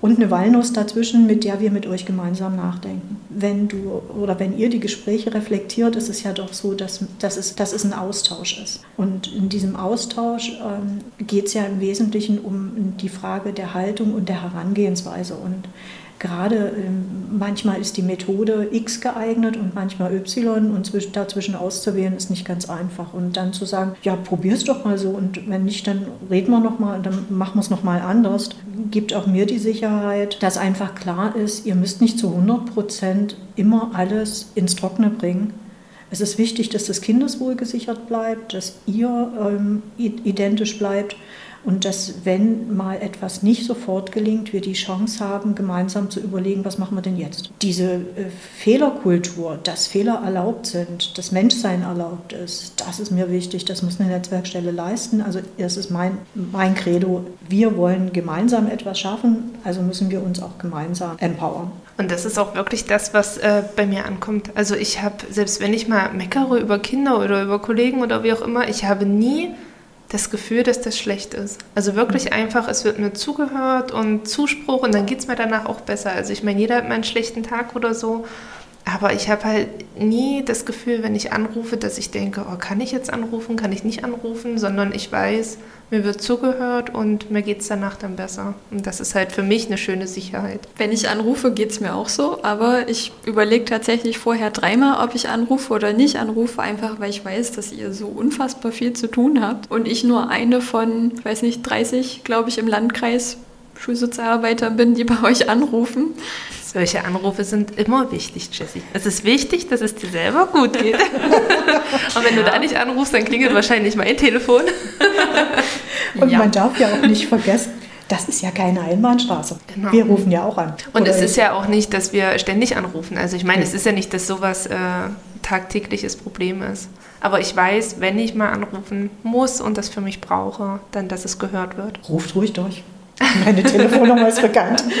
und eine Walnuss dazwischen, mit der wir mit euch gemeinsam nachdenken. Wenn du oder wenn ihr die Gespräche reflektiert, ist es ja doch so, dass, dass, es, dass es ein Austausch ist. Und in diesem Austausch ähm, geht es ja im Wesentlichen um die Frage der Haltung und der Herangehensweise. Und gerade ähm, manchmal ist die Methode X geeignet und manchmal Y und dazwischen auszuwählen ist nicht ganz einfach. Und dann zu sagen, ja, probier's doch mal so und wenn nicht, dann reden wir noch mal und dann machen wir es noch mal anders, gibt auch mir die Sicherheit, dass einfach klar ist, ihr müsst nicht zu 100 Prozent immer alles ins Trockene bringen. Es ist wichtig, dass das Kindeswohl gesichert bleibt, dass ihr ähm, identisch bleibt und dass, wenn mal etwas nicht sofort gelingt, wir die Chance haben, gemeinsam zu überlegen, was machen wir denn jetzt. Diese äh, Fehlerkultur, dass Fehler erlaubt sind, dass Menschsein erlaubt ist, das ist mir wichtig, das muss eine Netzwerkstelle leisten. Also das ist mein, mein Credo, wir wollen gemeinsam etwas schaffen, also müssen wir uns auch gemeinsam empowern. Und das ist auch wirklich das, was äh, bei mir ankommt. Also ich habe, selbst wenn ich mal meckere über Kinder oder über Kollegen oder wie auch immer, ich habe nie das Gefühl, dass das schlecht ist. Also wirklich mhm. einfach, es wird mir zugehört und Zuspruch und dann geht es mir danach auch besser. Also ich meine, jeder hat mal einen schlechten Tag oder so, aber ich habe halt nie das Gefühl, wenn ich anrufe, dass ich denke, oh, kann ich jetzt anrufen, kann ich nicht anrufen, sondern ich weiß, mir wird zugehört und mir geht es danach dann besser. Und das ist halt für mich eine schöne Sicherheit. Wenn ich anrufe, geht es mir auch so, aber ich überlege tatsächlich vorher dreimal, ob ich anrufe oder nicht anrufe, einfach weil ich weiß, dass ihr so unfassbar viel zu tun habt und ich nur eine von, ich weiß nicht, 30, glaube ich, im Landkreis Schulsozialarbeiter bin, die bei euch anrufen. Solche Anrufe sind immer wichtig, Jessie. Es ist wichtig, dass es dir selber gut geht. Und wenn ja. du da nicht anrufst, dann klingelt wahrscheinlich mein Telefon. Und ja. man darf ja auch nicht vergessen, das ist ja keine Einbahnstraße. Genau. Wir rufen ja auch an. Und es ist ja auch nicht, dass wir ständig anrufen. Also ich meine, nee. es ist ja nicht, dass sowas äh, tagtägliches Problem ist. Aber ich weiß, wenn ich mal anrufen muss und das für mich brauche, dann, dass es gehört wird. Ruft ruhig durch. Meine Telefonnummer ist bekannt.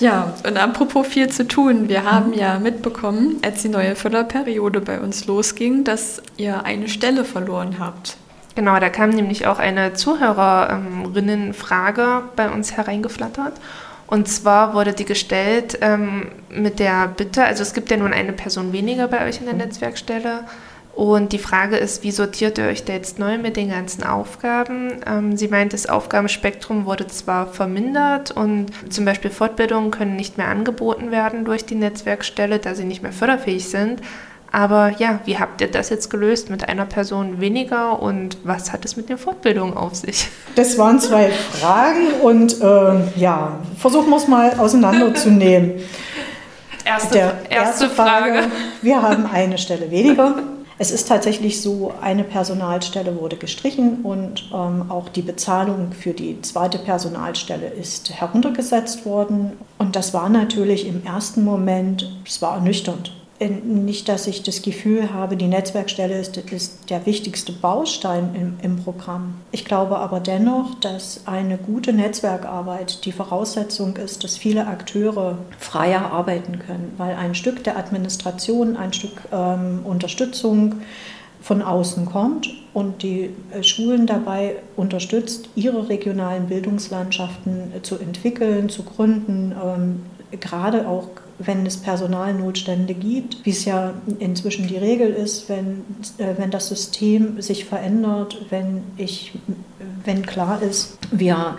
Ja, und apropos viel zu tun, wir haben ja mitbekommen, als die neue Förderperiode bei uns losging, dass ihr eine Stelle verloren habt. Genau, da kam nämlich auch eine Zuhörerinnenfrage bei uns hereingeflattert. Und zwar wurde die gestellt ähm, mit der Bitte, also es gibt ja nun eine Person weniger bei euch in der Netzwerkstelle, und die Frage ist, wie sortiert ihr euch da jetzt neu mit den ganzen Aufgaben? Ähm, sie meint, das Aufgabenspektrum wurde zwar vermindert und zum Beispiel Fortbildungen können nicht mehr angeboten werden durch die Netzwerkstelle, da sie nicht mehr förderfähig sind. Aber ja, wie habt ihr das jetzt gelöst mit einer Person weniger und was hat es mit den Fortbildungen auf sich? Das waren zwei Fragen und äh, ja, versuchen wir es mal auseinanderzunehmen. Erste, Der erste, erste Frage. Frage. Wir haben eine Stelle weniger. Es ist tatsächlich so, eine Personalstelle wurde gestrichen und ähm, auch die Bezahlung für die zweite Personalstelle ist heruntergesetzt worden. Und das war natürlich im ersten Moment, es war ernüchternd. Nicht, dass ich das Gefühl habe, die Netzwerkstelle ist, ist der wichtigste Baustein im, im, Programm. Ich glaube aber dennoch, dass eine gute Netzwerkarbeit die Voraussetzung ist, dass viele Akteure freier arbeiten können, weil ein Stück der Administration, ein Stück ähm, Unterstützung, von außen kommt und die äh, Schulen dabei unterstützt, ihre regionalen Bildungslandschaften äh, zu entwickeln, zu gründen, ähm, gerade auch wenn es Personalnotstände gibt, wie es ja inzwischen die Regel ist, wenn, äh, wenn das System sich verändert, wenn, ich, wenn klar ist, wir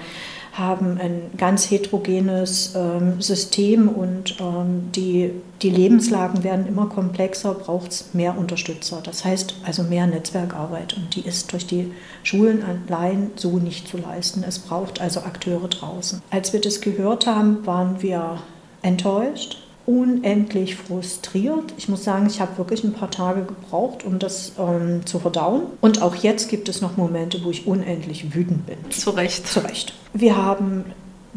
haben ein ganz heterogenes ähm, System und ähm, die, die Lebenslagen werden immer komplexer, braucht es mehr Unterstützer. Das heißt also mehr Netzwerkarbeit und die ist durch die Schulen allein so nicht zu leisten. Es braucht also Akteure draußen. Als wir das gehört haben, waren wir enttäuscht, unendlich frustriert. Ich muss sagen, ich habe wirklich ein paar Tage gebraucht, um das ähm, zu verdauen. Und auch jetzt gibt es noch Momente, wo ich unendlich wütend bin. Zu Recht. Zu Recht. Wir haben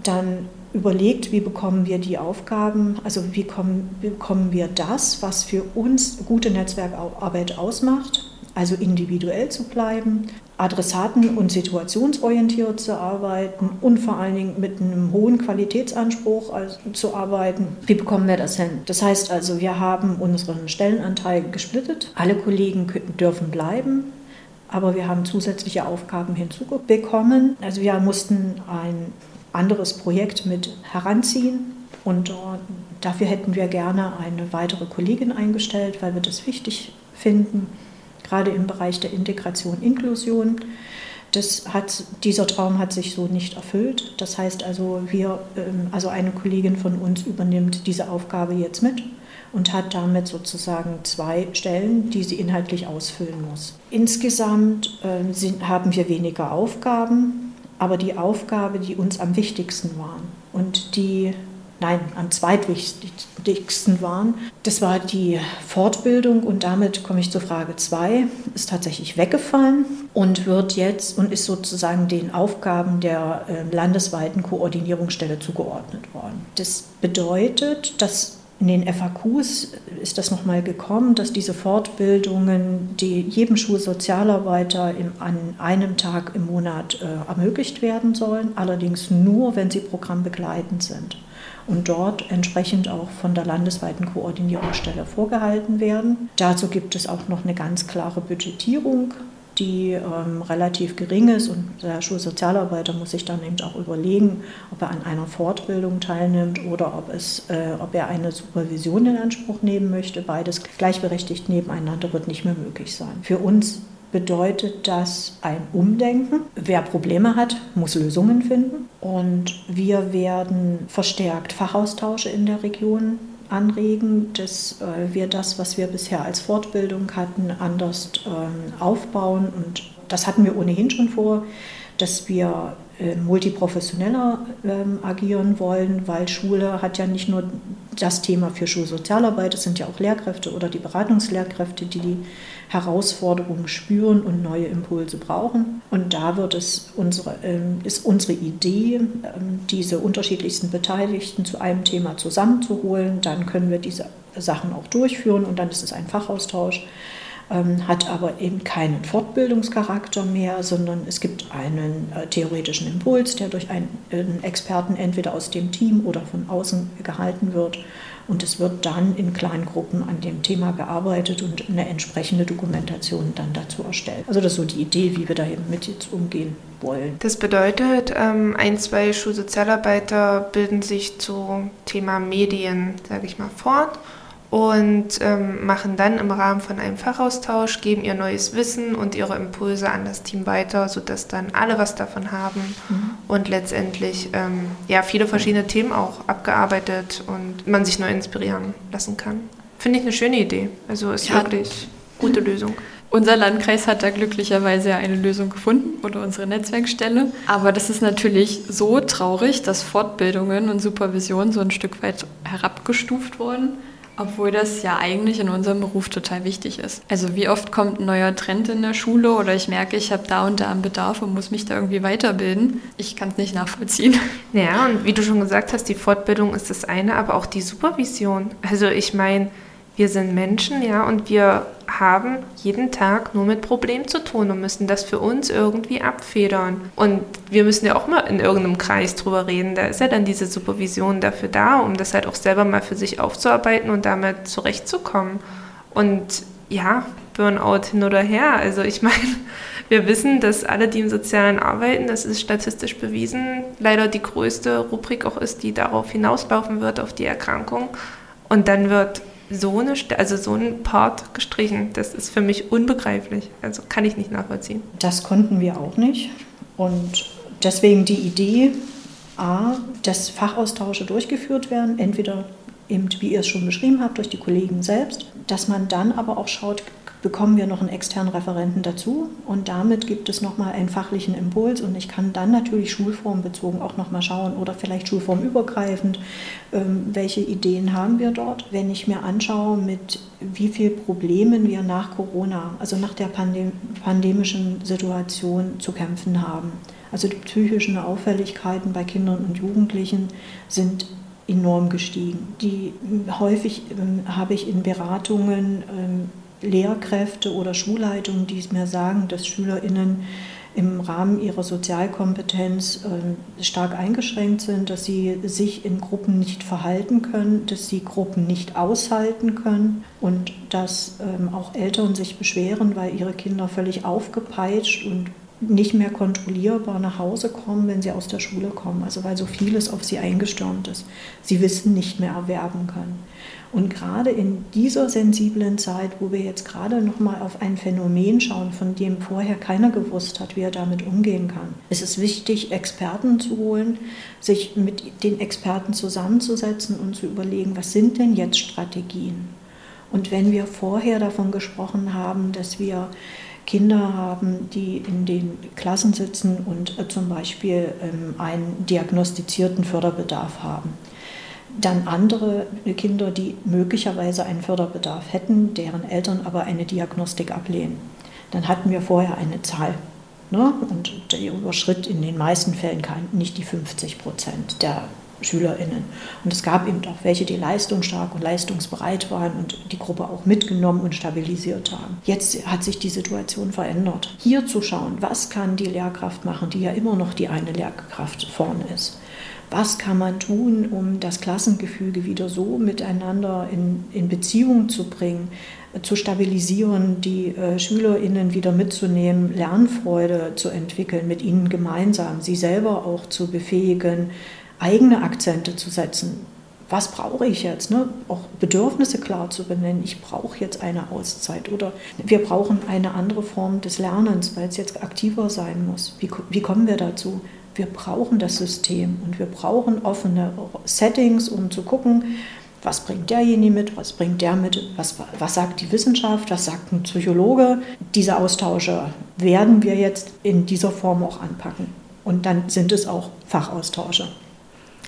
dann überlegt, wie bekommen wir die Aufgaben, also wie, kommen, wie bekommen wir das, was für uns gute Netzwerkarbeit ausmacht, also individuell zu bleiben, adressaten- und situationsorientiert zu arbeiten und vor allen Dingen mit einem hohen Qualitätsanspruch zu arbeiten. Wie bekommen wir das hin? Das heißt also, wir haben unseren Stellenanteil gesplittet. Alle Kollegen dürfen bleiben. Aber wir haben zusätzliche Aufgaben hinzubekommen. Also wir mussten ein anderes Projekt mit heranziehen und dafür hätten wir gerne eine weitere Kollegin eingestellt, weil wir das wichtig finden gerade im Bereich der Integration, Inklusion. Das hat, dieser Traum hat sich so nicht erfüllt. Das heißt also, wir, ähm, also eine Kollegin von uns übernimmt diese Aufgabe jetzt mit und hat damit sozusagen zwei Stellen, die sie inhaltlich ausfüllen muss. Insgesamt äh, sind, haben wir weniger Aufgaben, aber die Aufgabe, die uns am wichtigsten waren und die nein, am zweitwichtigsten waren. Das war die Fortbildung und damit komme ich zur Frage 2, ist tatsächlich weggefallen und wird jetzt und ist sozusagen den Aufgaben der äh, landesweiten Koordinierungsstelle zugeordnet worden. Das bedeutet, dass in den FAQs ist das nochmal gekommen, dass diese Fortbildungen die jedem Schulsozialarbeiter im, an einem Tag im Monat äh, ermöglicht werden sollen, allerdings nur, wenn sie programmbegleitend sind und dort entsprechend auch von der landesweiten Koordinierungsstelle vorgehalten werden. Dazu gibt es auch noch eine ganz klare Budgetierung die ähm, relativ gering ist und der Schulsozialarbeiter muss sich dann eben auch überlegen, ob er an einer Fortbildung teilnimmt oder ob, es, äh, ob er eine Supervision in Anspruch nehmen möchte. Beides gleichberechtigt nebeneinander wird nicht mehr möglich sein. Für uns bedeutet das ein Umdenken. Wer Probleme hat, muss Lösungen finden. Und wir werden verstärkt Fachaustausche in der Region anregen, dass äh, wir das, was wir bisher als Fortbildung hatten, anders ähm, aufbauen. Und das hatten wir ohnehin schon vor, dass wir äh, multiprofessioneller ähm, agieren wollen, weil Schule hat ja nicht nur das Thema für Schulsozialarbeit, es sind ja auch Lehrkräfte oder die Beratungslehrkräfte, die die Herausforderungen spüren und neue Impulse brauchen. Und da wird es unsere, ähm, ist unsere Idee, ähm, diese unterschiedlichsten Beteiligten zu einem Thema zusammenzuholen. Dann können wir diese Sachen auch durchführen und dann ist es ein Fachaustausch hat aber eben keinen Fortbildungscharakter mehr, sondern es gibt einen äh, theoretischen Impuls, der durch einen, einen Experten entweder aus dem Team oder von außen gehalten wird. Und es wird dann in kleinen Gruppen an dem Thema gearbeitet und eine entsprechende Dokumentation dann dazu erstellt. Also das ist so die Idee, wie wir da eben mit jetzt umgehen wollen. Das bedeutet, ähm, ein, zwei Schulsozialarbeiter bilden sich zum Thema Medien, sage ich mal, fort und ähm, machen dann im Rahmen von einem Fachaustausch, geben ihr neues Wissen und ihre Impulse an das Team weiter, sodass dann alle was davon haben mhm. und letztendlich ähm, ja, viele verschiedene Themen auch abgearbeitet und man sich neu inspirieren lassen kann. Finde ich eine schöne Idee. Also ist ja. wirklich gute Lösung. Unser Landkreis hat da glücklicherweise eine Lösung gefunden oder unsere Netzwerkstelle. Aber das ist natürlich so traurig, dass Fortbildungen und Supervision so ein Stück weit herabgestuft wurden obwohl das ja eigentlich in unserem Beruf total wichtig ist. Also wie oft kommt ein neuer Trend in der Schule oder ich merke, ich habe da und da einen Bedarf und muss mich da irgendwie weiterbilden. Ich kann es nicht nachvollziehen. Ja, und wie du schon gesagt hast, die Fortbildung ist das eine, aber auch die Supervision. Also ich meine, wir sind Menschen, ja, und wir haben jeden Tag nur mit Problemen zu tun und müssen das für uns irgendwie abfedern. Und wir müssen ja auch mal in irgendeinem Kreis drüber reden. Da ist ja dann diese Supervision dafür da, um das halt auch selber mal für sich aufzuarbeiten und damit zurechtzukommen. Und ja, Burnout hin oder her. Also ich meine, wir wissen, dass alle, die im Sozialen arbeiten, das ist statistisch bewiesen, leider die größte Rubrik auch ist, die darauf hinauslaufen wird, auf die Erkrankung. Und dann wird so, eine, also so ein Part gestrichen. Das ist für mich unbegreiflich. Also kann ich nicht nachvollziehen. Das konnten wir auch nicht. Und deswegen die Idee, A, dass Fachaustausche durchgeführt werden, entweder eben, wie ihr es schon beschrieben habt, durch die Kollegen selbst, dass man dann aber auch schaut, bekommen wir noch einen externen Referenten dazu und damit gibt es nochmal einen fachlichen Impuls und ich kann dann natürlich schulformbezogen auch nochmal schauen oder vielleicht schulformübergreifend, ähm, welche Ideen haben wir dort. Wenn ich mir anschaue, mit wie vielen Problemen wir nach Corona, also nach der Pandem pandemischen Situation zu kämpfen haben. Also die psychischen Auffälligkeiten bei Kindern und Jugendlichen sind enorm gestiegen. Die häufig ähm, habe ich in Beratungen ähm, Lehrkräfte oder Schulleitungen, die mir sagen, dass SchülerInnen im Rahmen ihrer Sozialkompetenz äh, stark eingeschränkt sind, dass sie sich in Gruppen nicht verhalten können, dass sie Gruppen nicht aushalten können und dass ähm, auch Eltern sich beschweren, weil ihre Kinder völlig aufgepeitscht und nicht mehr kontrollierbar nach Hause kommen, wenn sie aus der Schule kommen. Also weil so vieles auf sie eingestürmt ist. Sie Wissen nicht mehr erwerben können. Und gerade in dieser sensiblen Zeit, wo wir jetzt gerade noch mal auf ein Phänomen schauen, von dem vorher keiner gewusst hat, wie er damit umgehen kann, ist es wichtig, Experten zu holen, sich mit den Experten zusammenzusetzen und zu überlegen, was sind denn jetzt Strategien? Und wenn wir vorher davon gesprochen haben, dass wir Kinder haben, die in den Klassen sitzen und äh, zum Beispiel ähm, einen diagnostizierten Förderbedarf haben, dann andere Kinder, die möglicherweise einen Förderbedarf hätten, deren Eltern aber eine Diagnostik ablehnen. Dann hatten wir vorher eine Zahl. Ne? Und der überschritt in den meisten Fällen nicht die 50 Prozent der SchülerInnen. Und es gab eben auch welche, die leistungsstark und leistungsbereit waren und die Gruppe auch mitgenommen und stabilisiert haben. Jetzt hat sich die Situation verändert. Hier zu schauen, was kann die Lehrkraft machen, die ja immer noch die eine Lehrkraft vorne ist was kann man tun, um das Klassengefüge wieder so miteinander in, in Beziehung zu bringen, zu stabilisieren, die äh, SchülerInnen wieder mitzunehmen, Lernfreude zu entwickeln, mit ihnen gemeinsam, sie selber auch zu befähigen, eigene Akzente zu setzen. Was brauche ich jetzt? Ne? Auch Bedürfnisse klar zu benennen. Ich brauche jetzt eine Auszeit oder wir brauchen eine andere Form des Lernens, weil es jetzt aktiver sein muss. Wie, wie kommen wir dazu? wir brauchen das System und wir brauchen offene Settings, um zu gucken, was bringt derjenige mit, was bringt der mit, was, was sagt die Wissenschaft, was sagt ein Psychologe. Diese Austausche werden wir jetzt in dieser Form auch anpacken. Und dann sind es auch Fachaustausche.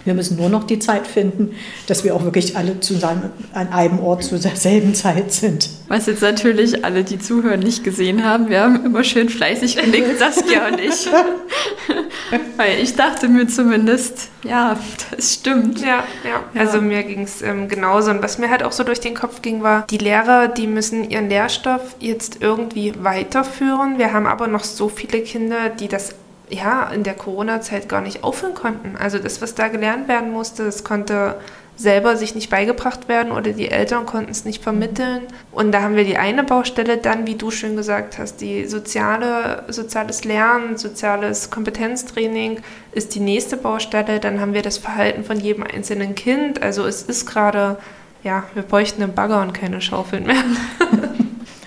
Wir müssen nur noch die Zeit finden, dass wir auch wirklich alle zusammen an einem Ort zur selben Zeit sind. Was jetzt natürlich alle, die zuhören, nicht gesehen haben. Wir haben immer schön fleißig genickt, Saskia und ich. Weil ich dachte mir zumindest, ja, das stimmt. Ja, ja. Also mir ging es ähm, genauso. Und was mir halt auch so durch den Kopf ging, war, die Lehrer, die müssen ihren Lehrstoff jetzt irgendwie weiterführen. Wir haben aber noch so viele Kinder, die das ja, in der Corona-Zeit gar nicht aufhören konnten. Also das, was da gelernt werden musste, das konnte selber sich nicht beigebracht werden oder die Eltern konnten es nicht vermitteln. Und da haben wir die eine Baustelle dann, wie du schön gesagt hast, die soziale, soziales Lernen, soziales Kompetenztraining ist die nächste Baustelle. Dann haben wir das Verhalten von jedem einzelnen Kind. Also es ist gerade, ja, wir bräuchten einen Bagger und keine Schaufeln mehr.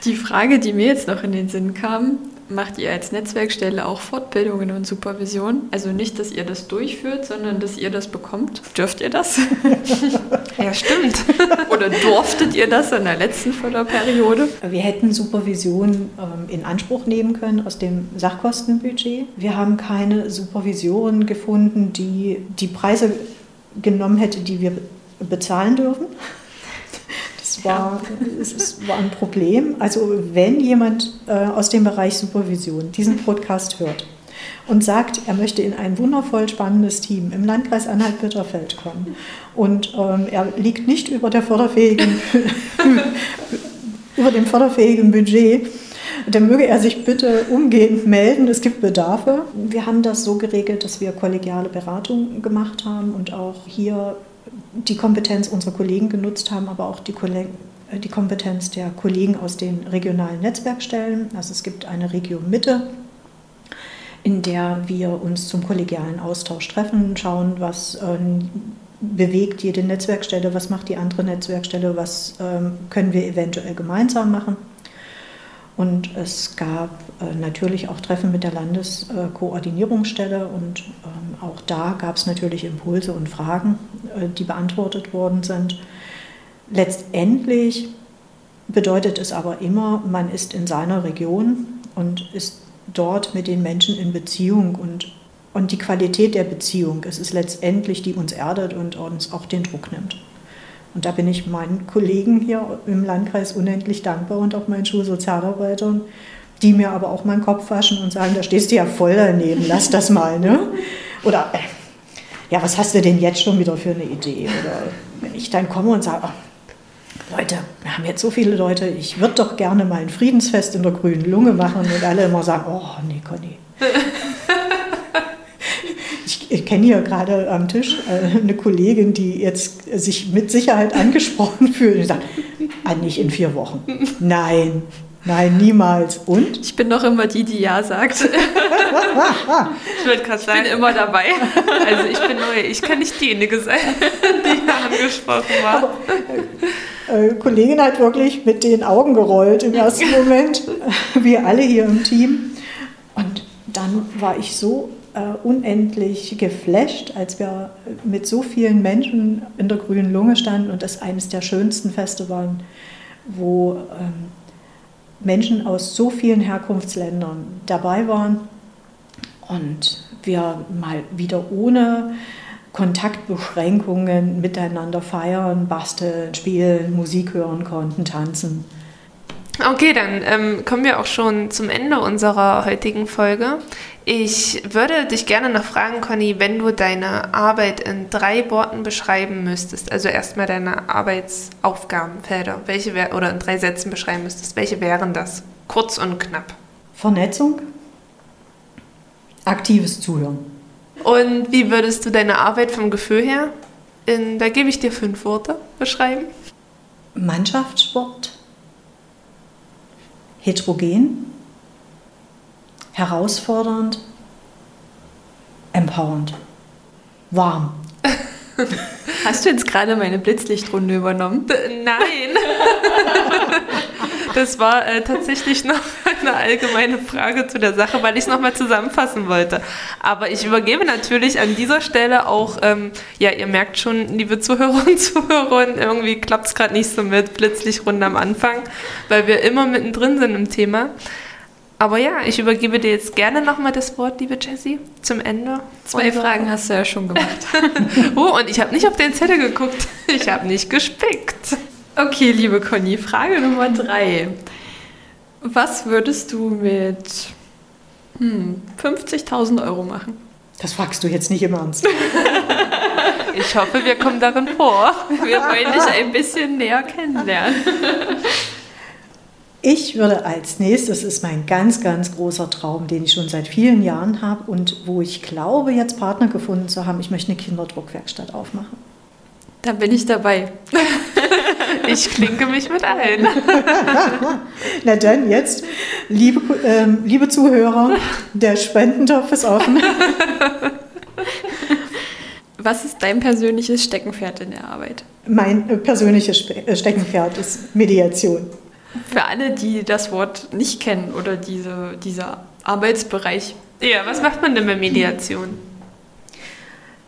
Die Frage, die mir jetzt noch in den Sinn kam, macht ihr als Netzwerkstelle auch Fortbildungen und Supervision? Also nicht, dass ihr das durchführt, sondern dass ihr das bekommt. Dürft ihr das? ja, stimmt. Oder durftet ihr das in der letzten Förderperiode? Wir hätten Supervision ähm, in Anspruch nehmen können aus dem Sachkostenbudget. Wir haben keine Supervision gefunden, die die Preise genommen hätte, die wir bezahlen dürfen war, es war ein Problem. Also wenn jemand äh, aus dem Bereich Supervision diesen Podcast hört und sagt, er möchte in ein wundervoll spannendes Team im Landkreis Anhalt-Bitterfeld kommen und ähm, er liegt nicht über, der förderfähigen, über dem förderfähigen Budget, dann möge er sich bitte umgehend melden. Es gibt Bedarfe. Wir haben das so geregelt, dass wir kollegiale Beratung gemacht haben und auch hier die Kompetenz unserer Kollegen genutzt haben, aber auch die äh, die Kompetenz der Kollegen aus den regionalen Netzwerkstellen. Also es gibt eine Region Mitte, in der wir uns zum kollegialen Austausch treffen, schauen, was ähm, bewegt jede Netzwerkstelle, was macht die andere Netzwerkstelle, was ähm, können wir eventuell gemeinsam machen. Und es gab äh, natürlich auch Treffen mit der Landeskoordinierungsstelle und ähm, auch da gab es natürlich Impulse und Fragen, äh, die beantwortet worden sind. Letztendlich bedeutet es aber immer, man ist in seiner Region und ist dort mit den Menschen in Beziehung und, und die Qualität der Beziehung, es ist letztendlich, die uns erdet und uns auch den Druck nimmt. Und da bin ich meinen Kollegen hier im Landkreis unendlich dankbar und auch meinen Schulsozialarbeitern, die mir aber auch meinen Kopf waschen und sagen, da stehst du ja voll daneben, lass das mal. Ne? Oder, äh, ja, was hast du denn jetzt schon wieder für eine Idee? Oder wenn ich dann komme und sage, oh, Leute, wir haben jetzt so viele Leute, ich würde doch gerne mal ein Friedensfest in der grünen Lunge machen und alle immer sagen, oh nee, Conny. Ich kenne hier gerade am Tisch äh, eine Kollegin, die jetzt sich mit Sicherheit angesprochen fühlt und sagt, ah, nicht in vier Wochen. Nein, nein, niemals. Und? Ich bin noch immer die, die Ja sagt. ich würde gerade sagen, bin immer dabei. Also ich bin neu, ich kann nicht diejenige sein, die angesprochen war. Aber, äh, Kollegin hat wirklich mit den Augen gerollt im ersten Moment, wir alle hier im Team. Und dann war ich so äh, unendlich geflasht, als wir mit so vielen Menschen in der grünen Lunge standen und das eines der schönsten Feste waren, wo ähm, Menschen aus so vielen Herkunftsländern dabei waren und wir mal wieder ohne Kontaktbeschränkungen miteinander feiern, basteln, spielen, Musik hören konnten, tanzen. Okay, dann ähm, kommen wir auch schon zum Ende unserer heutigen Folge. Ich würde dich gerne noch fragen, Conny, wenn du deine Arbeit in drei Worten beschreiben müsstest, also erstmal deine Arbeitsaufgabenfelder, welche wär, oder in drei Sätzen beschreiben müsstest, welche wären das? Kurz und knapp. Vernetzung, aktives Zuhören. Und wie würdest du deine Arbeit vom Gefühl her, in, da gebe ich dir fünf Worte, beschreiben? Mannschaftssport, heterogen, herausfordernd, empowernd, warm. Hast du jetzt gerade meine Blitzlichtrunde übernommen? Nein. Das war äh, tatsächlich noch eine allgemeine Frage zu der Sache, weil ich es nochmal zusammenfassen wollte. Aber ich übergebe natürlich an dieser Stelle auch, ähm, ja, ihr merkt schon, liebe Zuhörer und Zuhörerinnen, irgendwie klappt es gerade nicht so mit Blitzlichtrunde am Anfang, weil wir immer mittendrin sind im Thema. Aber ja, ich übergebe dir jetzt gerne nochmal das Wort, liebe Jessie, zum Ende. Zwei Fragen hast du ja schon gemacht. oh, und ich habe nicht auf den Zettel geguckt. Ich habe nicht gespickt. Okay, liebe Conny, Frage Nummer drei. Was würdest du mit hm, 50.000 Euro machen? Das fragst du jetzt nicht im Ernst. ich hoffe, wir kommen darin vor. Wir wollen dich ein bisschen näher kennenlernen. Ich würde als nächstes, das ist mein ganz, ganz großer Traum, den ich schon seit vielen Jahren habe und wo ich glaube, jetzt Partner gefunden zu haben, ich möchte eine Kinderdruckwerkstatt aufmachen. Da bin ich dabei. Ich klinke mich mit ein. Na dann, jetzt, liebe, ähm, liebe Zuhörer, der Spendentopf ist offen. Was ist dein persönliches Steckenpferd in der Arbeit? Mein äh, persönliches äh, Steckenpferd ist Mediation. Für alle, die das Wort nicht kennen oder diese, dieser Arbeitsbereich. Ja, was macht man denn bei Mediation?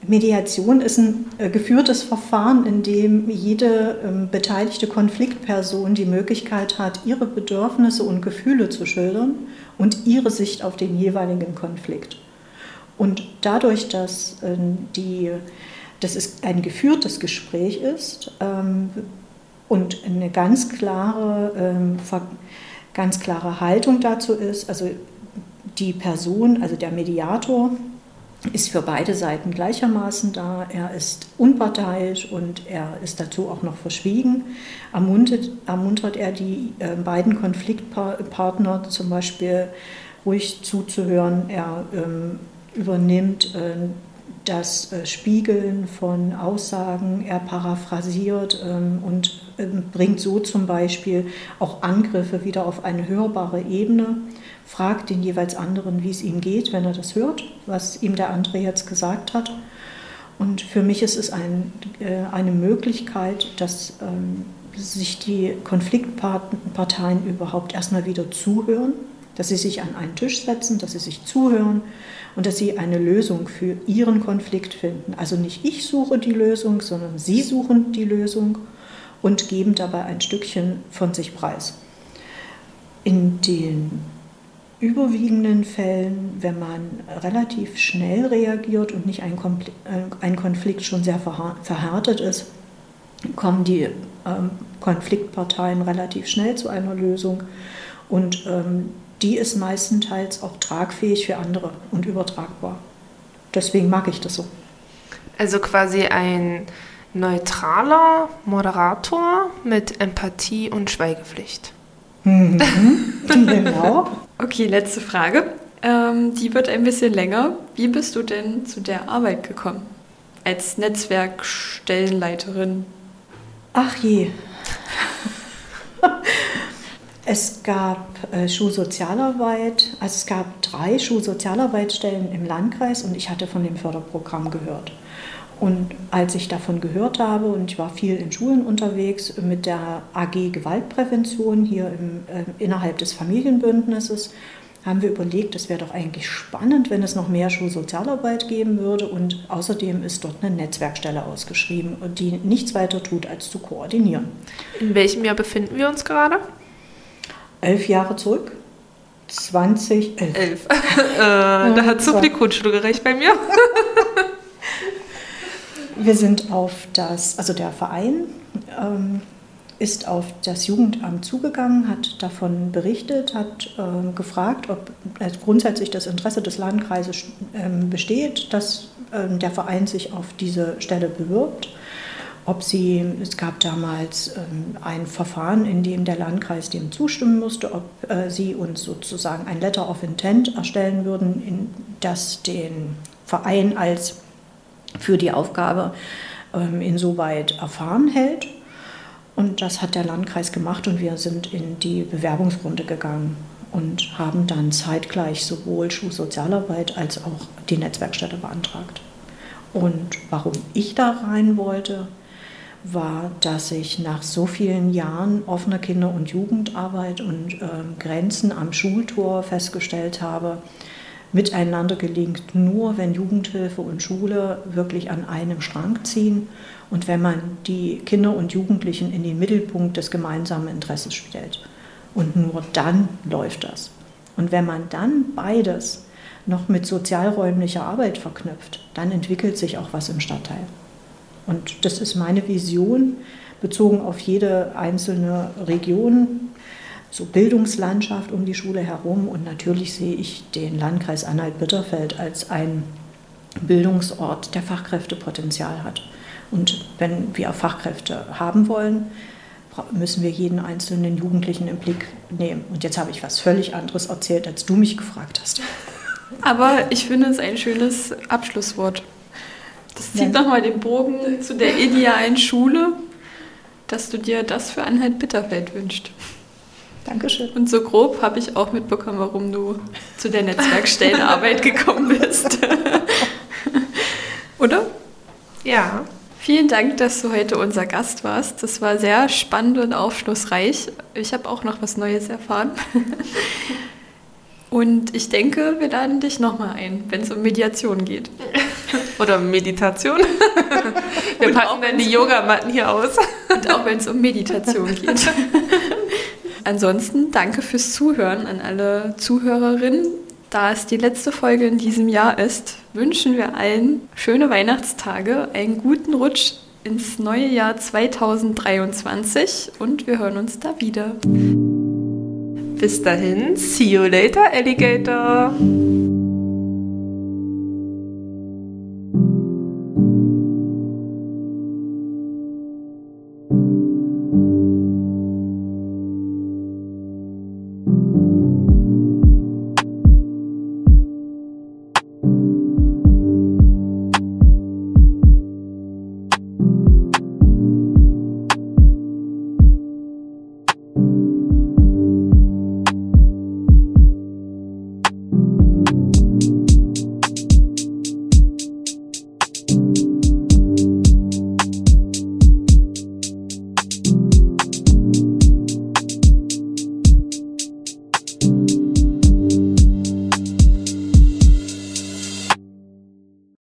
Mediation ist ein äh, geführtes Verfahren, in dem jede ähm, beteiligte Konfliktperson die Möglichkeit hat, ihre Bedürfnisse und Gefühle zu schildern und ihre Sicht auf den jeweiligen Konflikt. Und dadurch, dass, äh, die, dass es ein geführtes Gespräch ist ähm, und eine ganz klare, ähm, ganz klare Haltung dazu ist, also die Person, also der Mediator, ist für beide Seiten gleichermaßen da. Er ist unparteiisch und er ist dazu auch noch verschwiegen. Ermuntert, ermuntert er die äh, beiden Konfliktpartner zum Beispiel ruhig zuzuhören. Er ähm, übernimmt äh, das äh, Spiegeln von Aussagen, er paraphrasiert ähm, und ähm, bringt so zum Beispiel auch Angriffe wieder auf eine hörbare Ebene, fragt den jeweils anderen, wie es ihm geht, wenn er das hört, was ihm der andere jetzt gesagt hat. Und für mich ist es ein, äh, eine Möglichkeit, dass ähm, sich die Konfliktparteien überhaupt erstmal wieder zuhören, dass sie sich an einen Tisch setzen, dass sie sich zuhören und dass sie eine Lösung für ihren Konflikt finden. Also nicht ich suche die Lösung, sondern sie suchen die Lösung und geben dabei ein Stückchen von sich preis. In den überwiegenden Fällen, wenn man relativ schnell reagiert und nicht ein, äh, Konflikt schon sehr verhärtet ist, kommen die ähm, Konfliktparteien relativ schnell zu einer Lösung. Und ähm, die ist meistenteils auch tragfähig für andere und übertragbar. Deswegen mag ich das so. Also quasi ein neutraler Moderator mit Empathie und Schweigepflicht. Mhm, genau. okay, letzte Frage. Ähm, die wird ein bisschen länger. Wie bist du denn zu der Arbeit gekommen? Als Netzwerkstellenleiterin? Ach je. Es gab äh, Schulsozialarbeit, also es gab drei Schulsozialarbeitsstellen im Landkreis und ich hatte von dem Förderprogramm gehört. Und als ich davon gehört habe, und ich war viel in Schulen unterwegs mit der AG Gewaltprävention hier im, äh, innerhalb des Familienbündnisses, haben wir überlegt, es wäre doch eigentlich spannend, wenn es noch mehr Schulsozialarbeit geben würde. Und außerdem ist dort eine Netzwerkstelle ausgeschrieben, die nichts weiter tut, als zu koordinieren. In welchem Jahr befinden wir uns gerade? elf Jahre zurück. 2011. Elf. äh, da hat Grundschule gerecht bei mir. Wir sind auf das, also der Verein ähm, ist auf das Jugendamt zugegangen, hat davon berichtet, hat äh, gefragt, ob äh, grundsätzlich das Interesse des Landkreises äh, besteht, dass ähm, der Verein sich auf diese Stelle bewirbt. Ob sie, es gab damals ähm, ein Verfahren, in dem der Landkreis dem zustimmen musste, ob äh, sie uns sozusagen ein Letter of Intent erstellen würden, in, das den Verein als für die Aufgabe ähm, insoweit erfahren hält. Und das hat der Landkreis gemacht und wir sind in die Bewerbungsrunde gegangen und haben dann zeitgleich sowohl Schulsozialarbeit als auch die Netzwerkstätte beantragt. Und warum ich da rein wollte, war, dass ich nach so vielen Jahren offener Kinder- und Jugendarbeit und äh, Grenzen am Schultor festgestellt habe, miteinander gelingt nur, wenn Jugendhilfe und Schule wirklich an einem Strang ziehen und wenn man die Kinder und Jugendlichen in den Mittelpunkt des gemeinsamen Interesses stellt. Und nur dann läuft das. Und wenn man dann beides noch mit sozialräumlicher Arbeit verknüpft, dann entwickelt sich auch was im Stadtteil. Und das ist meine Vision, bezogen auf jede einzelne Region, so Bildungslandschaft um die Schule herum. Und natürlich sehe ich den Landkreis Anhalt-Bitterfeld als einen Bildungsort, der Fachkräftepotenzial hat. Und wenn wir Fachkräfte haben wollen, müssen wir jeden einzelnen Jugendlichen im Blick nehmen. Und jetzt habe ich was völlig anderes erzählt, als du mich gefragt hast. Aber ich finde es ein schönes Abschlusswort. Das zieht nochmal den Bogen zu der idealen Schule, dass du dir das für Anhalt-Bitterfeld wünscht. Dankeschön. Und so grob habe ich auch mitbekommen, warum du zu der Netzwerkstellenarbeit gekommen bist. Oder? Ja. Vielen Dank, dass du heute unser Gast warst. Das war sehr spannend und aufschlussreich. Ich habe auch noch was Neues erfahren. Und ich denke, wir laden dich nochmal ein, wenn es um Mediation geht. Oder Meditation. Wir und packen dann die Yogamatten hier aus. Und auch wenn es um Meditation geht. Ansonsten danke fürs Zuhören an alle Zuhörerinnen. Da es die letzte Folge in diesem Jahr ist, wünschen wir allen schöne Weihnachtstage, einen guten Rutsch ins neue Jahr 2023 und wir hören uns da wieder. Bis dahin, see you later, Alligator.